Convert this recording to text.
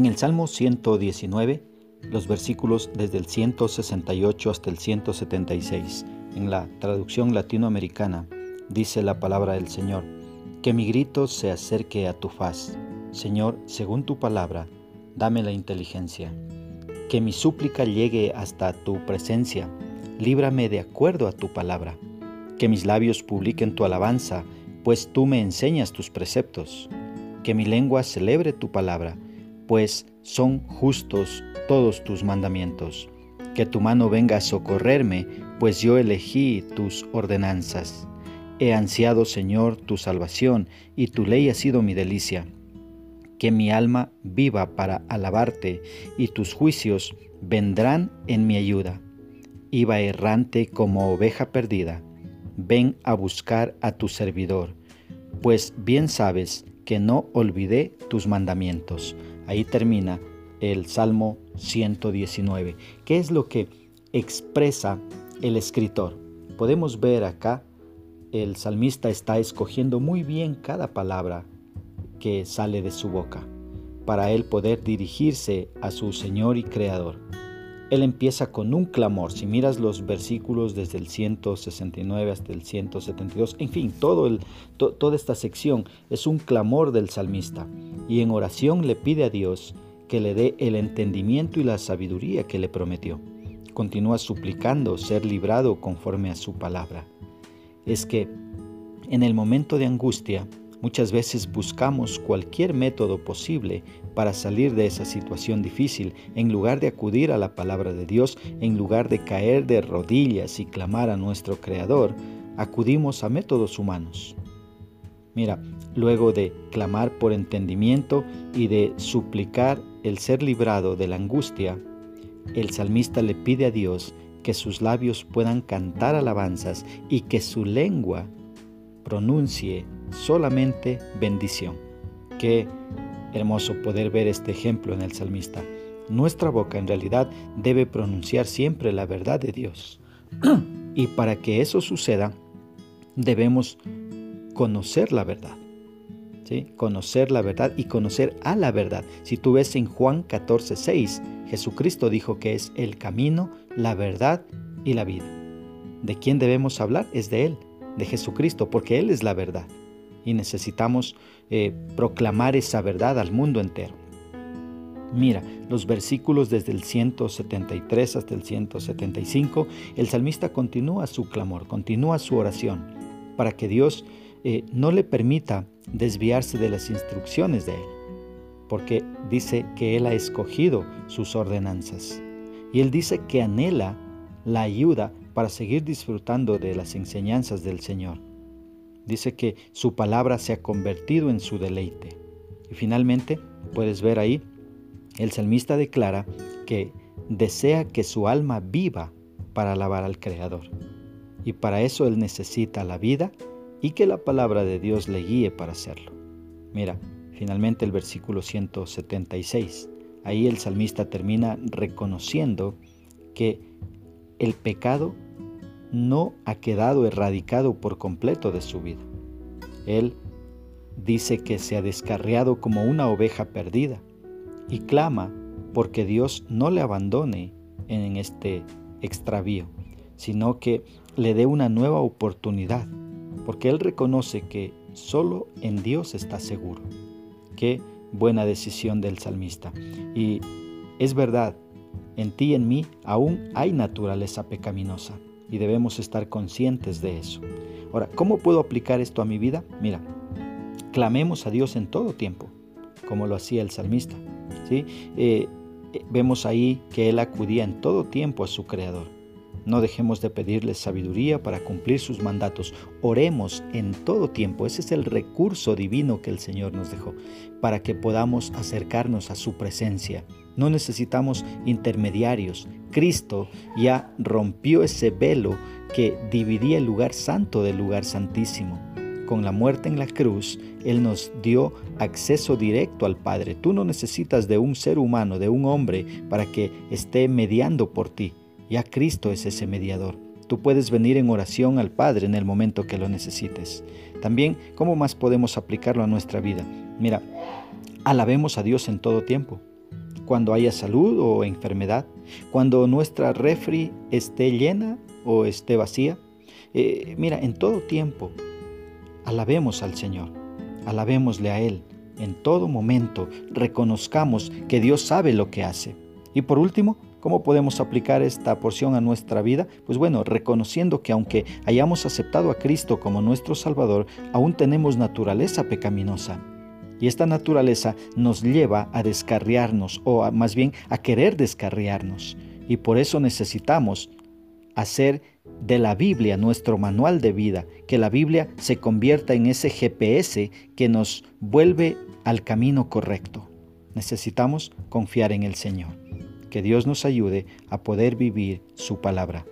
En el Salmo 119, los versículos desde el 168 hasta el 176, en la traducción latinoamericana, dice la palabra del Señor, que mi grito se acerque a tu faz. Señor, según tu palabra, dame la inteligencia. Que mi súplica llegue hasta tu presencia. Líbrame de acuerdo a tu palabra. Que mis labios publiquen tu alabanza, pues tú me enseñas tus preceptos. Que mi lengua celebre tu palabra, pues son justos todos tus mandamientos. Que tu mano venga a socorrerme, pues yo elegí tus ordenanzas. He ansiado, Señor, tu salvación, y tu ley ha sido mi delicia. Que mi alma viva para alabarte, y tus juicios vendrán en mi ayuda. Iba errante como oveja perdida. Ven a buscar a tu servidor, pues bien sabes que no olvidé tus mandamientos. Ahí termina el Salmo 119. ¿Qué es lo que expresa el escritor? Podemos ver acá el salmista está escogiendo muy bien cada palabra que sale de su boca para él poder dirigirse a su Señor y Creador. Él empieza con un clamor. Si miras los versículos desde el 169 hasta el 172, en fin, todo el, toda esta sección es un clamor del salmista. Y en oración le pide a Dios que le dé el entendimiento y la sabiduría que le prometió. Continúa suplicando ser librado conforme a su palabra es que en el momento de angustia muchas veces buscamos cualquier método posible para salir de esa situación difícil en lugar de acudir a la palabra de Dios, en lugar de caer de rodillas y clamar a nuestro Creador, acudimos a métodos humanos. Mira, luego de clamar por entendimiento y de suplicar el ser librado de la angustia, el salmista le pide a Dios que sus labios puedan cantar alabanzas y que su lengua pronuncie solamente bendición. Qué hermoso poder ver este ejemplo en el salmista. Nuestra boca en realidad debe pronunciar siempre la verdad de Dios. y para que eso suceda, debemos conocer la verdad. ¿sí? Conocer la verdad y conocer a la verdad. Si tú ves en Juan 14, 6, Jesucristo dijo que es el camino, la verdad y la vida. ¿De quién debemos hablar? Es de Él, de Jesucristo, porque Él es la verdad. Y necesitamos eh, proclamar esa verdad al mundo entero. Mira, los versículos desde el 173 hasta el 175, el salmista continúa su clamor, continúa su oración, para que Dios eh, no le permita desviarse de las instrucciones de Él porque dice que Él ha escogido sus ordenanzas. Y Él dice que anhela la ayuda para seguir disfrutando de las enseñanzas del Señor. Dice que su palabra se ha convertido en su deleite. Y finalmente, puedes ver ahí, el salmista declara que desea que su alma viva para alabar al Creador. Y para eso él necesita la vida y que la palabra de Dios le guíe para hacerlo. Mira, Finalmente el versículo 176. Ahí el salmista termina reconociendo que el pecado no ha quedado erradicado por completo de su vida. Él dice que se ha descarriado como una oveja perdida y clama porque Dios no le abandone en este extravío, sino que le dé una nueva oportunidad, porque él reconoce que solo en Dios está seguro. Qué buena decisión del salmista. Y es verdad, en ti y en mí aún hay naturaleza pecaminosa y debemos estar conscientes de eso. Ahora, ¿cómo puedo aplicar esto a mi vida? Mira, clamemos a Dios en todo tiempo, como lo hacía el salmista. ¿sí? Eh, eh, vemos ahí que él acudía en todo tiempo a su Creador. No dejemos de pedirle sabiduría para cumplir sus mandatos. Oremos en todo tiempo. Ese es el recurso divino que el Señor nos dejó para que podamos acercarnos a su presencia. No necesitamos intermediarios. Cristo ya rompió ese velo que dividía el lugar santo del lugar santísimo. Con la muerte en la cruz, Él nos dio acceso directo al Padre. Tú no necesitas de un ser humano, de un hombre, para que esté mediando por ti. Ya Cristo es ese mediador. Tú puedes venir en oración al Padre en el momento que lo necesites. También, ¿cómo más podemos aplicarlo a nuestra vida? Mira, alabemos a Dios en todo tiempo. cuando haya salud o enfermedad, cuando nuestra refri esté llena o esté vacía. Eh, mira, en todo tiempo, alabemos al Señor, alabémosle a Él. En todo momento reconozcamos que Dios sabe lo que hace. Y por último, ¿Cómo podemos aplicar esta porción a nuestra vida? Pues bueno, reconociendo que aunque hayamos aceptado a Cristo como nuestro Salvador, aún tenemos naturaleza pecaminosa. Y esta naturaleza nos lleva a descarriarnos, o más bien a querer descarriarnos. Y por eso necesitamos hacer de la Biblia nuestro manual de vida, que la Biblia se convierta en ese GPS que nos vuelve al camino correcto. Necesitamos confiar en el Señor. Que Dios nos ayude a poder vivir su palabra.